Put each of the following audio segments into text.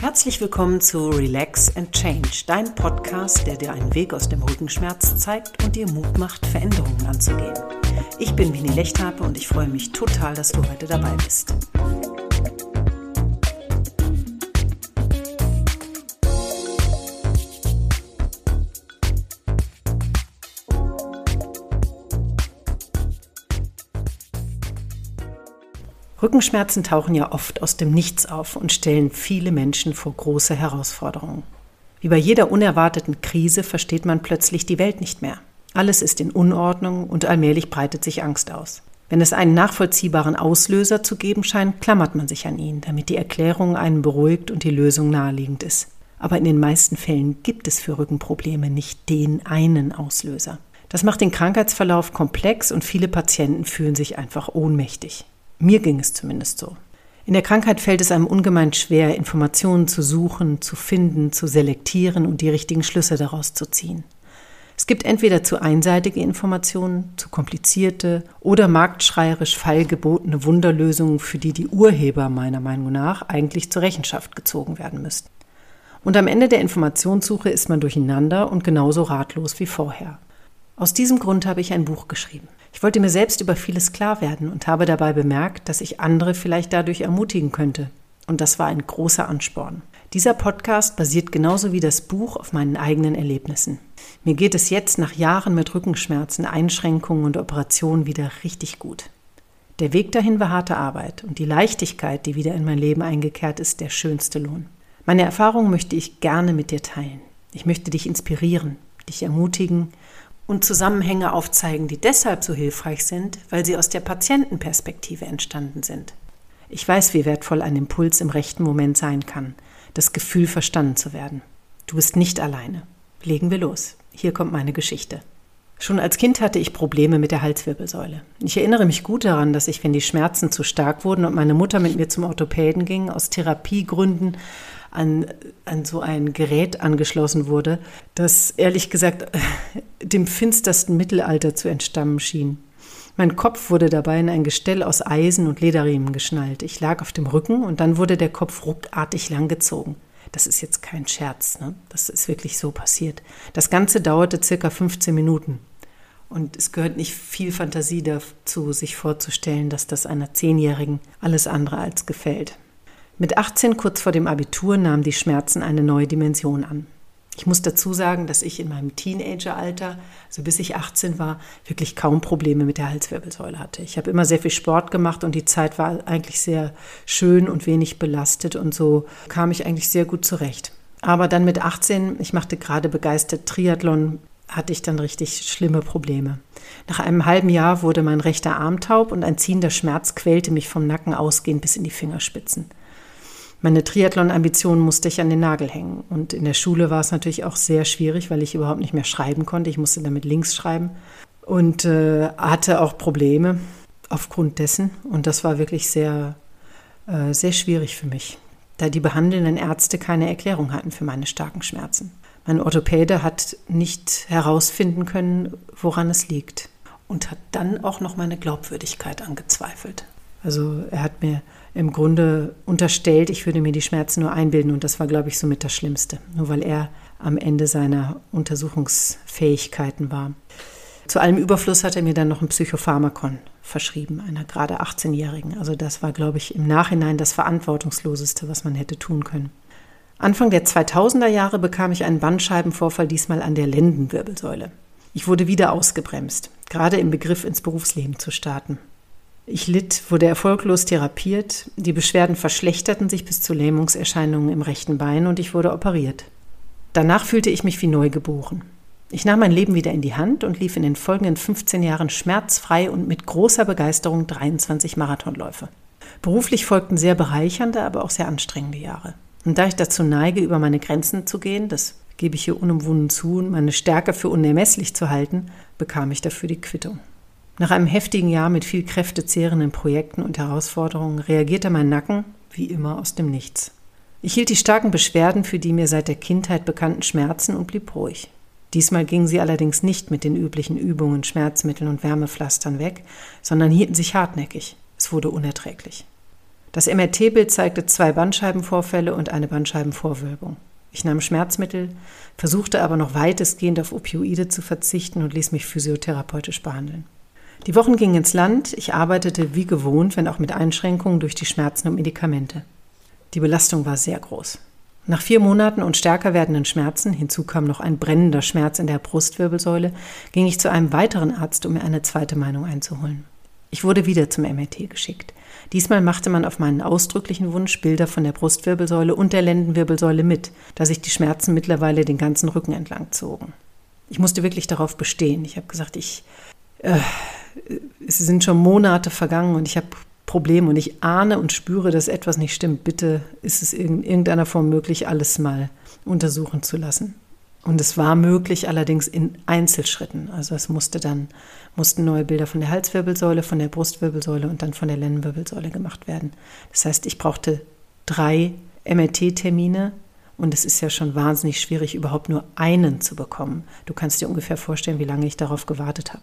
Herzlich willkommen zu Relax and Change, dein Podcast, der dir einen Weg aus dem Rückenschmerz zeigt und dir Mut macht, Veränderungen anzugehen. Ich bin Winnie Lechthape und ich freue mich total, dass du heute dabei bist. Rückenschmerzen tauchen ja oft aus dem Nichts auf und stellen viele Menschen vor große Herausforderungen. Wie bei jeder unerwarteten Krise versteht man plötzlich die Welt nicht mehr. Alles ist in Unordnung und allmählich breitet sich Angst aus. Wenn es einen nachvollziehbaren Auslöser zu geben scheint, klammert man sich an ihn, damit die Erklärung einen beruhigt und die Lösung naheliegend ist. Aber in den meisten Fällen gibt es für Rückenprobleme nicht den einen Auslöser. Das macht den Krankheitsverlauf komplex und viele Patienten fühlen sich einfach ohnmächtig. Mir ging es zumindest so. In der Krankheit fällt es einem ungemein schwer, Informationen zu suchen, zu finden, zu selektieren und die richtigen Schlüsse daraus zu ziehen. Es gibt entweder zu einseitige Informationen, zu komplizierte oder marktschreierisch fallgebotene Wunderlösungen, für die die Urheber meiner Meinung nach eigentlich zur Rechenschaft gezogen werden müssten. Und am Ende der Informationssuche ist man durcheinander und genauso ratlos wie vorher. Aus diesem Grund habe ich ein Buch geschrieben. Ich wollte mir selbst über vieles klar werden und habe dabei bemerkt, dass ich andere vielleicht dadurch ermutigen könnte. Und das war ein großer Ansporn. Dieser Podcast basiert genauso wie das Buch auf meinen eigenen Erlebnissen. Mir geht es jetzt nach Jahren mit Rückenschmerzen, Einschränkungen und Operationen wieder richtig gut. Der Weg dahin war harte Arbeit und die Leichtigkeit, die wieder in mein Leben eingekehrt ist, der schönste Lohn. Meine Erfahrungen möchte ich gerne mit dir teilen. Ich möchte dich inspirieren, dich ermutigen und Zusammenhänge aufzeigen, die deshalb so hilfreich sind, weil sie aus der Patientenperspektive entstanden sind. Ich weiß, wie wertvoll ein Impuls im rechten Moment sein kann, das Gefühl verstanden zu werden. Du bist nicht alleine. Legen wir los. Hier kommt meine Geschichte. Schon als Kind hatte ich Probleme mit der Halswirbelsäule. Ich erinnere mich gut daran, dass ich, wenn die Schmerzen zu stark wurden und meine Mutter mit mir zum Orthopäden ging, aus Therapiegründen an, an so ein Gerät angeschlossen wurde, das ehrlich gesagt dem finstersten Mittelalter zu entstammen schien. Mein Kopf wurde dabei in ein Gestell aus Eisen und Lederriemen geschnallt. Ich lag auf dem Rücken und dann wurde der Kopf ruckartig langgezogen. Das ist jetzt kein Scherz, ne? das ist wirklich so passiert. Das Ganze dauerte circa 15 Minuten. Und es gehört nicht viel Fantasie dazu, sich vorzustellen, dass das einer Zehnjährigen alles andere als gefällt. Mit 18, kurz vor dem Abitur, nahmen die Schmerzen eine neue Dimension an. Ich muss dazu sagen, dass ich in meinem Teenageralter, also bis ich 18 war, wirklich kaum Probleme mit der Halswirbelsäule hatte. Ich habe immer sehr viel Sport gemacht und die Zeit war eigentlich sehr schön und wenig belastet und so kam ich eigentlich sehr gut zurecht. Aber dann mit 18, ich machte gerade begeistert Triathlon, hatte ich dann richtig schlimme Probleme. Nach einem halben Jahr wurde mein rechter Arm taub und ein ziehender Schmerz quälte mich vom Nacken ausgehend bis in die Fingerspitzen. Meine Triathlon-Ambitionen musste ich an den Nagel hängen. Und in der Schule war es natürlich auch sehr schwierig, weil ich überhaupt nicht mehr schreiben konnte. Ich musste damit links schreiben und äh, hatte auch Probleme aufgrund dessen. Und das war wirklich sehr, äh, sehr schwierig für mich, da die behandelnden Ärzte keine Erklärung hatten für meine starken Schmerzen. Mein Orthopäde hat nicht herausfinden können, woran es liegt und hat dann auch noch meine Glaubwürdigkeit angezweifelt. Also er hat mir im Grunde unterstellt, ich würde mir die Schmerzen nur einbilden und das war, glaube ich, somit das Schlimmste, nur weil er am Ende seiner Untersuchungsfähigkeiten war. Zu allem Überfluss hat er mir dann noch ein Psychopharmakon verschrieben, einer gerade 18-Jährigen. Also das war, glaube ich, im Nachhinein das Verantwortungsloseste, was man hätte tun können. Anfang der 2000er Jahre bekam ich einen Bandscheibenvorfall, diesmal an der Lendenwirbelsäule. Ich wurde wieder ausgebremst, gerade im Begriff ins Berufsleben zu starten. Ich litt, wurde erfolglos therapiert, die Beschwerden verschlechterten sich bis zu Lähmungserscheinungen im rechten Bein und ich wurde operiert. Danach fühlte ich mich wie neugeboren. Ich nahm mein Leben wieder in die Hand und lief in den folgenden 15 Jahren schmerzfrei und mit großer Begeisterung 23 Marathonläufe. Beruflich folgten sehr bereichernde, aber auch sehr anstrengende Jahre. Und da ich dazu neige, über meine Grenzen zu gehen, das gebe ich hier unumwunden zu, und meine Stärke für unermesslich zu halten, bekam ich dafür die Quittung. Nach einem heftigen Jahr mit viel kräftezehrenden Projekten und Herausforderungen reagierte mein Nacken, wie immer, aus dem Nichts. Ich hielt die starken Beschwerden für die mir seit der Kindheit bekannten Schmerzen und blieb ruhig. Diesmal gingen sie allerdings nicht mit den üblichen Übungen, Schmerzmitteln und Wärmepflastern weg, sondern hielten sich hartnäckig. Es wurde unerträglich. Das MRT-Bild zeigte zwei Bandscheibenvorfälle und eine Bandscheibenvorwölbung. Ich nahm Schmerzmittel, versuchte aber noch weitestgehend auf Opioide zu verzichten und ließ mich physiotherapeutisch behandeln. Die Wochen gingen ins Land, ich arbeitete wie gewohnt, wenn auch mit Einschränkungen durch die Schmerzen und Medikamente. Die Belastung war sehr groß. Nach vier Monaten und stärker werdenden Schmerzen, hinzu kam noch ein brennender Schmerz in der Brustwirbelsäule, ging ich zu einem weiteren Arzt, um mir eine zweite Meinung einzuholen. Ich wurde wieder zum MRT geschickt. Diesmal machte man auf meinen ausdrücklichen Wunsch Bilder von der Brustwirbelsäule und der Lendenwirbelsäule mit, da sich die Schmerzen mittlerweile den ganzen Rücken entlang zogen. Ich musste wirklich darauf bestehen. Ich habe gesagt, ich, äh, es sind schon Monate vergangen und ich habe Probleme und ich ahne und spüre, dass etwas nicht stimmt. Bitte ist es in irgendeiner Form möglich, alles mal untersuchen zu lassen. Und es war möglich, allerdings in Einzelschritten. Also es musste dann, mussten neue Bilder von der Halswirbelsäule, von der Brustwirbelsäule und dann von der Lendenwirbelsäule gemacht werden. Das heißt, ich brauchte drei MRT-Termine und es ist ja schon wahnsinnig schwierig, überhaupt nur einen zu bekommen. Du kannst dir ungefähr vorstellen, wie lange ich darauf gewartet habe.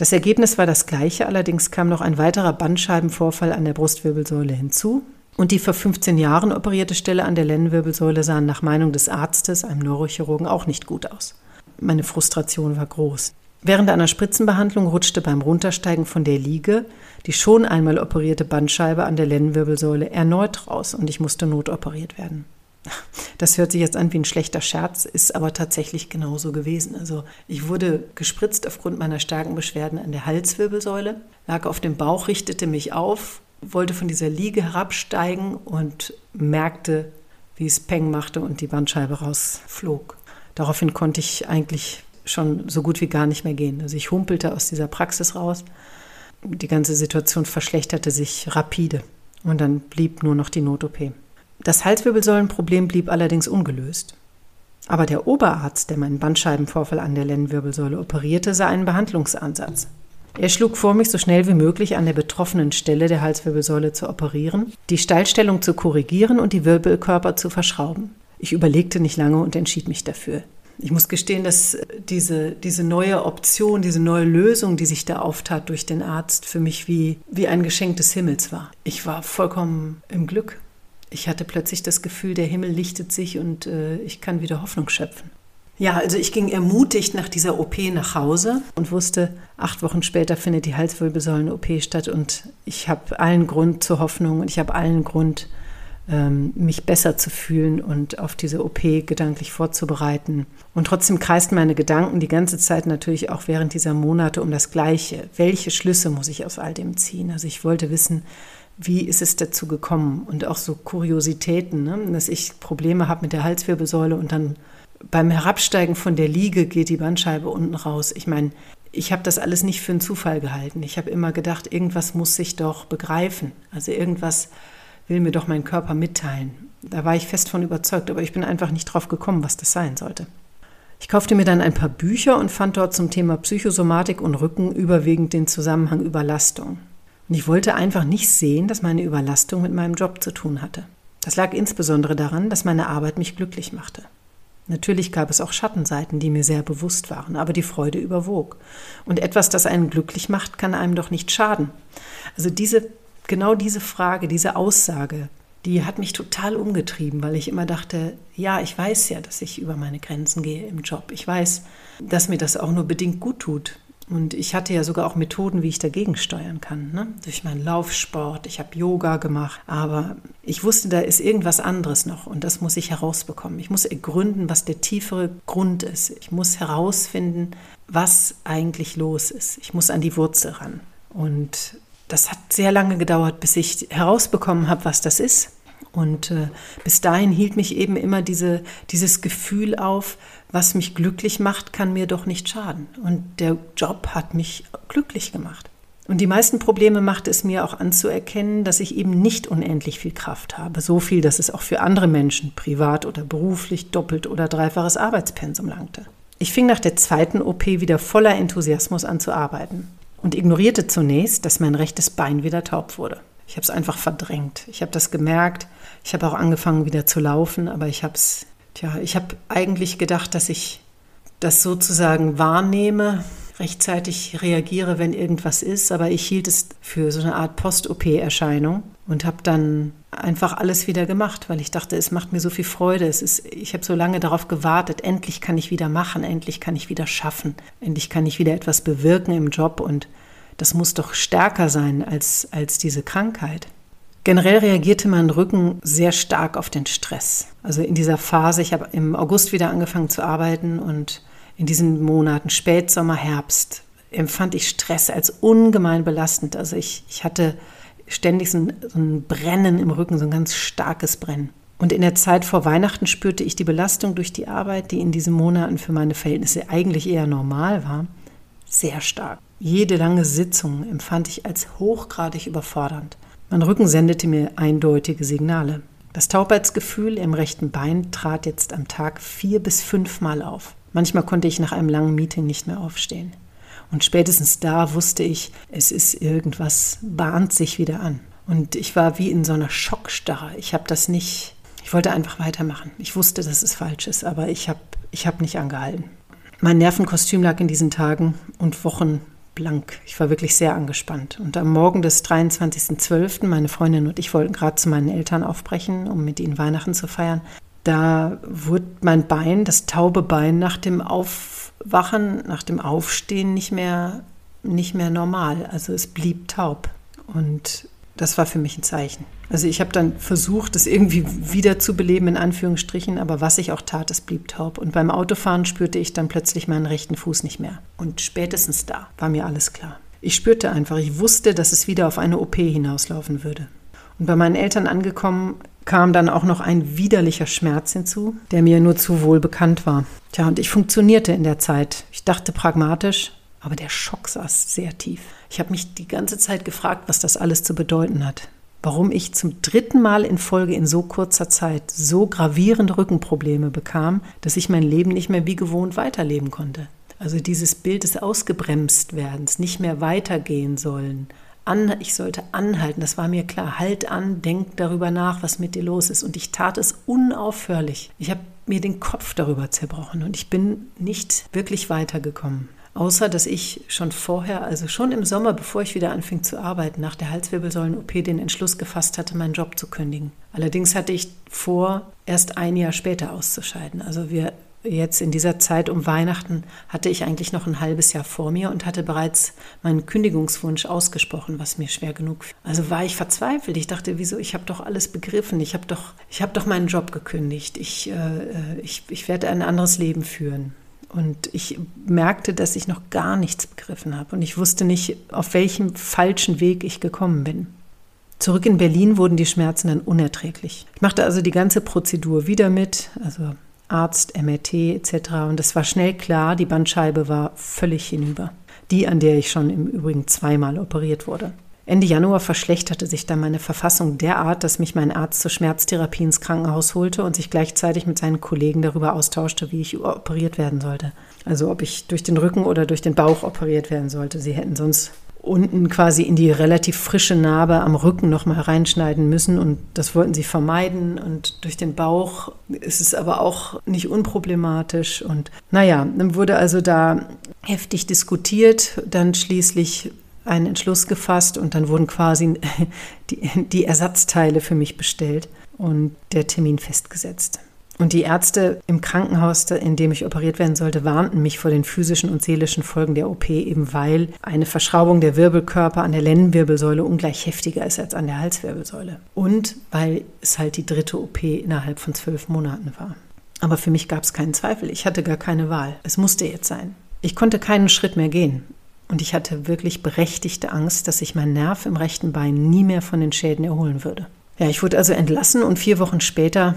Das Ergebnis war das gleiche, allerdings kam noch ein weiterer Bandscheibenvorfall an der Brustwirbelsäule hinzu. Und die vor 15 Jahren operierte Stelle an der Lendenwirbelsäule sah nach Meinung des Arztes, einem Neurochirurgen, auch nicht gut aus. Meine Frustration war groß. Während einer Spritzenbehandlung rutschte beim Runtersteigen von der Liege die schon einmal operierte Bandscheibe an der Lendenwirbelsäule erneut raus und ich musste notoperiert werden. Das hört sich jetzt an wie ein schlechter Scherz, ist aber tatsächlich genauso gewesen. Also ich wurde gespritzt aufgrund meiner starken Beschwerden an der Halswirbelsäule, lag auf dem Bauch, richtete mich auf wollte von dieser Liege herabsteigen und merkte, wie es Peng machte und die Bandscheibe rausflog. Daraufhin konnte ich eigentlich schon so gut wie gar nicht mehr gehen. Also ich humpelte aus dieser Praxis raus. Die ganze Situation verschlechterte sich rapide und dann blieb nur noch die Not-OP. Das Halswirbelsäulenproblem blieb allerdings ungelöst. Aber der Oberarzt, der meinen Bandscheibenvorfall an der Lendenwirbelsäule operierte, sah einen Behandlungsansatz. Er schlug vor, mich so schnell wie möglich an der betroffenen Stelle der Halswirbelsäule zu operieren, die Steilstellung zu korrigieren und die Wirbelkörper zu verschrauben. Ich überlegte nicht lange und entschied mich dafür. Ich muss gestehen, dass diese, diese neue Option, diese neue Lösung, die sich da auftat durch den Arzt, für mich wie, wie ein Geschenk des Himmels war. Ich war vollkommen im Glück. Ich hatte plötzlich das Gefühl, der Himmel lichtet sich und äh, ich kann wieder Hoffnung schöpfen. Ja, also ich ging ermutigt nach dieser OP nach Hause und wusste, acht Wochen später findet die Halswirbelsäulen-OP statt und ich habe allen Grund zur Hoffnung und ich habe allen Grund, ähm, mich besser zu fühlen und auf diese OP gedanklich vorzubereiten. Und trotzdem kreisten meine Gedanken die ganze Zeit natürlich auch während dieser Monate um das Gleiche. Welche Schlüsse muss ich aus all dem ziehen? Also ich wollte wissen, wie ist es dazu gekommen? Und auch so Kuriositäten, ne? dass ich Probleme habe mit der Halswirbelsäule und dann beim Herabsteigen von der Liege geht die Bandscheibe unten raus. Ich meine, ich habe das alles nicht für einen Zufall gehalten. Ich habe immer gedacht, irgendwas muss sich doch begreifen. Also irgendwas will mir doch mein Körper mitteilen. Da war ich fest von überzeugt, aber ich bin einfach nicht drauf gekommen, was das sein sollte. Ich kaufte mir dann ein paar Bücher und fand dort zum Thema Psychosomatik und Rücken überwiegend den Zusammenhang Überlastung. Und ich wollte einfach nicht sehen, dass meine Überlastung mit meinem Job zu tun hatte. Das lag insbesondere daran, dass meine Arbeit mich glücklich machte. Natürlich gab es auch Schattenseiten, die mir sehr bewusst waren, aber die Freude überwog. Und etwas, das einen glücklich macht, kann einem doch nicht schaden. Also diese, genau diese Frage, diese Aussage, die hat mich total umgetrieben, weil ich immer dachte, ja, ich weiß ja, dass ich über meine Grenzen gehe im Job. Ich weiß, dass mir das auch nur bedingt gut tut. Und ich hatte ja sogar auch Methoden, wie ich dagegen steuern kann. Ne? Durch meinen Laufsport, ich habe Yoga gemacht. Aber ich wusste, da ist irgendwas anderes noch und das muss ich herausbekommen. Ich muss ergründen, was der tiefere Grund ist. Ich muss herausfinden, was eigentlich los ist. Ich muss an die Wurzel ran. Und das hat sehr lange gedauert, bis ich herausbekommen habe, was das ist. Und äh, bis dahin hielt mich eben immer diese, dieses Gefühl auf, was mich glücklich macht, kann mir doch nicht schaden. Und der Job hat mich glücklich gemacht. Und die meisten Probleme macht es mir auch anzuerkennen, dass ich eben nicht unendlich viel Kraft habe. So viel, dass es auch für andere Menschen, privat oder beruflich, doppelt oder dreifaches Arbeitspensum langte. Ich fing nach der zweiten OP wieder voller Enthusiasmus an zu arbeiten und ignorierte zunächst, dass mein rechtes Bein wieder taub wurde. Ich habe es einfach verdrängt. Ich habe das gemerkt. Ich habe auch angefangen wieder zu laufen, aber ich habe es Tja, ich habe eigentlich gedacht, dass ich das sozusagen wahrnehme, rechtzeitig reagiere, wenn irgendwas ist, aber ich hielt es für so eine Art Post-OP-Erscheinung und habe dann einfach alles wieder gemacht, weil ich dachte, es macht mir so viel Freude. Es ist, ich habe so lange darauf gewartet, endlich kann ich wieder machen, endlich kann ich wieder schaffen, endlich kann ich wieder etwas bewirken im Job und das muss doch stärker sein als, als diese Krankheit. Generell reagierte mein Rücken sehr stark auf den Stress. Also in dieser Phase, ich habe im August wieder angefangen zu arbeiten und in diesen Monaten Spätsommer, Herbst empfand ich Stress als ungemein belastend. Also ich, ich hatte ständig so ein, so ein Brennen im Rücken, so ein ganz starkes Brennen. Und in der Zeit vor Weihnachten spürte ich die Belastung durch die Arbeit, die in diesen Monaten für meine Verhältnisse eigentlich eher normal war, sehr stark. Jede lange Sitzung empfand ich als hochgradig überfordernd. Mein Rücken sendete mir eindeutige Signale. Das Taubheitsgefühl im rechten Bein trat jetzt am Tag vier bis fünfmal auf. Manchmal konnte ich nach einem langen Meeting nicht mehr aufstehen. Und spätestens da wusste ich, es ist irgendwas, bahnt sich wieder an. Und ich war wie in so einer Schockstarre. Ich habe das nicht, ich wollte einfach weitermachen. Ich wusste, dass es falsch ist, aber ich habe ich hab nicht angehalten. Mein Nervenkostüm lag in diesen Tagen und Wochen blank. Ich war wirklich sehr angespannt. Und am Morgen des 23.12., meine Freundin und ich wollten gerade zu meinen Eltern aufbrechen, um mit ihnen Weihnachten zu feiern. Da wurde mein Bein, das taube Bein, nach dem Auf Wachen nach dem Aufstehen nicht mehr, nicht mehr normal. Also es blieb taub. Und das war für mich ein Zeichen. Also ich habe dann versucht, es irgendwie wieder zu beleben, in Anführungsstrichen, aber was ich auch tat, es blieb taub. Und beim Autofahren spürte ich dann plötzlich meinen rechten Fuß nicht mehr. Und spätestens da war mir alles klar. Ich spürte einfach, ich wusste, dass es wieder auf eine OP hinauslaufen würde. Und bei meinen Eltern angekommen, kam dann auch noch ein widerlicher Schmerz hinzu, der mir nur zu wohl bekannt war. Tja, und ich funktionierte in der Zeit. Ich dachte pragmatisch, aber der Schock saß sehr tief. Ich habe mich die ganze Zeit gefragt, was das alles zu bedeuten hat. Warum ich zum dritten Mal in Folge in so kurzer Zeit so gravierende Rückenprobleme bekam, dass ich mein Leben nicht mehr wie gewohnt weiterleben konnte. Also dieses Bild des Ausgebremstwerdens, nicht mehr weitergehen sollen, an, ich sollte anhalten. Das war mir klar. Halt an, denk darüber nach, was mit dir los ist. Und ich tat es unaufhörlich. Ich habe mir den Kopf darüber zerbrochen und ich bin nicht wirklich weitergekommen. Außer dass ich schon vorher, also schon im Sommer, bevor ich wieder anfing zu arbeiten, nach der Halswirbelsäulen-OP den Entschluss gefasst hatte, meinen Job zu kündigen. Allerdings hatte ich vor, erst ein Jahr später auszuscheiden. Also wir jetzt in dieser Zeit um Weihnachten hatte ich eigentlich noch ein halbes Jahr vor mir und hatte bereits meinen Kündigungswunsch ausgesprochen, was mir schwer genug. Also war ich verzweifelt. Ich dachte, wieso? Ich habe doch alles begriffen. Ich habe doch, ich habe doch meinen Job gekündigt. Ich, äh, ich, ich werde ein anderes Leben führen. Und ich merkte, dass ich noch gar nichts begriffen habe und ich wusste nicht, auf welchem falschen Weg ich gekommen bin. Zurück in Berlin wurden die Schmerzen dann unerträglich. Ich machte also die ganze Prozedur wieder mit, also Arzt, MRT etc. Und es war schnell klar, die Bandscheibe war völlig hinüber. Die, an der ich schon im Übrigen zweimal operiert wurde. Ende Januar verschlechterte sich dann meine Verfassung derart, dass mich mein Arzt zur Schmerztherapie ins Krankenhaus holte und sich gleichzeitig mit seinen Kollegen darüber austauschte, wie ich operiert werden sollte. Also ob ich durch den Rücken oder durch den Bauch operiert werden sollte. Sie hätten sonst unten quasi in die relativ frische Narbe am Rücken nochmal reinschneiden müssen und das wollten sie vermeiden und durch den Bauch ist es aber auch nicht unproblematisch und naja, dann wurde also da heftig diskutiert, dann schließlich einen Entschluss gefasst und dann wurden quasi die, die Ersatzteile für mich bestellt und der Termin festgesetzt. Und die Ärzte im Krankenhaus, in dem ich operiert werden sollte, warnten mich vor den physischen und seelischen Folgen der OP, eben weil eine Verschraubung der Wirbelkörper an der Lendenwirbelsäule ungleich heftiger ist als an der Halswirbelsäule. Und weil es halt die dritte OP innerhalb von zwölf Monaten war. Aber für mich gab es keinen Zweifel. Ich hatte gar keine Wahl. Es musste jetzt sein. Ich konnte keinen Schritt mehr gehen. Und ich hatte wirklich berechtigte Angst, dass sich mein Nerv im rechten Bein nie mehr von den Schäden erholen würde. Ja, ich wurde also entlassen und vier Wochen später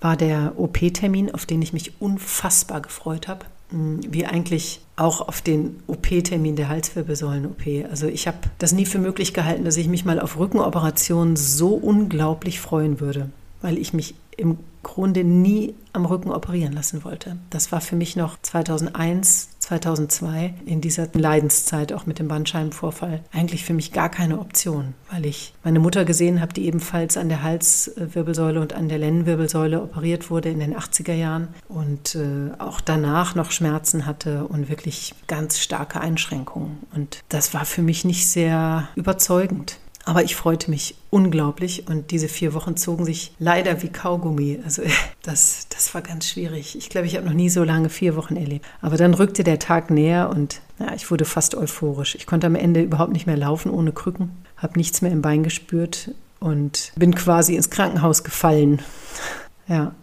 war der OP-Termin, auf den ich mich unfassbar gefreut habe. Mm, wie eigentlich auch auf den OP-Termin der Halswirbelsäulen-OP. Also ich habe das nie für möglich gehalten, dass ich mich mal auf Rückenoperationen so unglaublich freuen würde, weil ich mich im Grunde nie am Rücken operieren lassen wollte. Das war für mich noch 2001, 2002 in dieser Leidenszeit auch mit dem Bandscheibenvorfall eigentlich für mich gar keine Option, weil ich meine Mutter gesehen habe, die ebenfalls an der Halswirbelsäule und an der Lendenwirbelsäule operiert wurde in den 80er Jahren und äh, auch danach noch Schmerzen hatte und wirklich ganz starke Einschränkungen. Und das war für mich nicht sehr überzeugend. Aber ich freute mich unglaublich und diese vier Wochen zogen sich leider wie Kaugummi. Also das, das war ganz schwierig. Ich glaube, ich habe noch nie so lange vier Wochen erlebt. Aber dann rückte der Tag näher und ja, ich wurde fast euphorisch. Ich konnte am Ende überhaupt nicht mehr laufen ohne Krücken, habe nichts mehr im Bein gespürt und bin quasi ins Krankenhaus gefallen. Ja.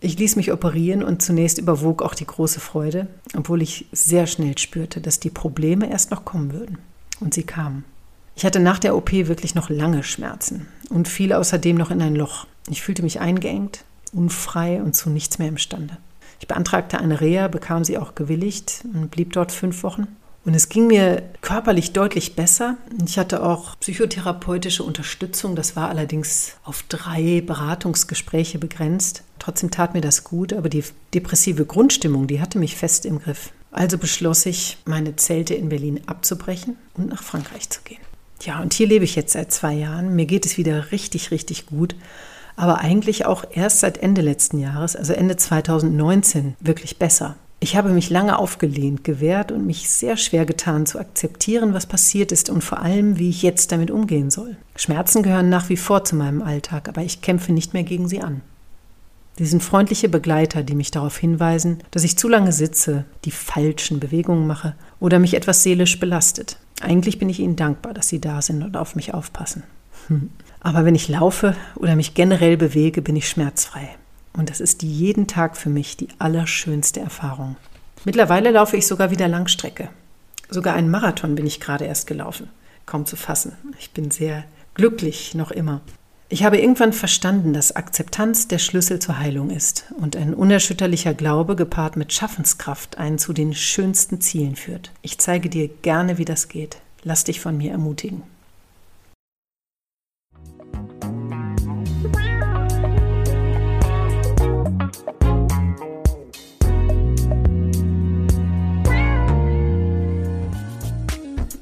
Ich ließ mich operieren und zunächst überwog auch die große Freude, obwohl ich sehr schnell spürte, dass die Probleme erst noch kommen würden. Und sie kamen. Ich hatte nach der OP wirklich noch lange Schmerzen und fiel außerdem noch in ein Loch. Ich fühlte mich eingeengt, unfrei und zu nichts mehr imstande. Ich beantragte eine Reha, bekam sie auch gewilligt und blieb dort fünf Wochen. Und es ging mir körperlich deutlich besser. Ich hatte auch psychotherapeutische Unterstützung. Das war allerdings auf drei Beratungsgespräche begrenzt. Trotzdem tat mir das gut, aber die depressive Grundstimmung, die hatte mich fest im Griff. Also beschloss ich, meine Zelte in Berlin abzubrechen und nach Frankreich zu gehen. Ja, und hier lebe ich jetzt seit zwei Jahren. Mir geht es wieder richtig, richtig gut. Aber eigentlich auch erst seit Ende letzten Jahres, also Ende 2019, wirklich besser. Ich habe mich lange aufgelehnt, gewehrt und mich sehr schwer getan zu akzeptieren, was passiert ist und vor allem, wie ich jetzt damit umgehen soll. Schmerzen gehören nach wie vor zu meinem Alltag, aber ich kämpfe nicht mehr gegen sie an. Die sind freundliche Begleiter, die mich darauf hinweisen, dass ich zu lange sitze, die falschen Bewegungen mache oder mich etwas seelisch belastet. Eigentlich bin ich ihnen dankbar, dass sie da sind und auf mich aufpassen. Hm. Aber wenn ich laufe oder mich generell bewege, bin ich schmerzfrei. Und das ist jeden Tag für mich die allerschönste Erfahrung. Mittlerweile laufe ich sogar wieder Langstrecke. Sogar einen Marathon bin ich gerade erst gelaufen. Kaum zu fassen. Ich bin sehr glücklich noch immer. Ich habe irgendwann verstanden, dass Akzeptanz der Schlüssel zur Heilung ist und ein unerschütterlicher Glaube gepaart mit Schaffenskraft einen zu den schönsten Zielen führt. Ich zeige dir gerne, wie das geht. Lass dich von mir ermutigen.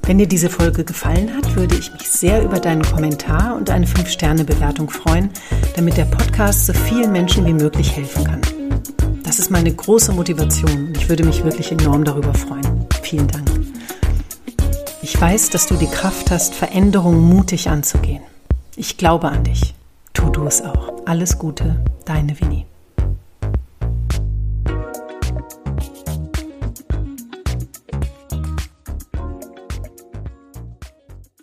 Wenn dir diese Folge gefallen hat, würde ich mich sehr über deinen Kommentar und eine 5-Sterne-Bewertung freuen, damit der Podcast so vielen Menschen wie möglich helfen kann. Das ist meine große Motivation und ich würde mich wirklich enorm darüber freuen. Vielen Dank. Ich weiß, dass du die Kraft hast, Veränderungen mutig anzugehen. Ich glaube an dich. Tu du es auch. Alles Gute, deine Winnie.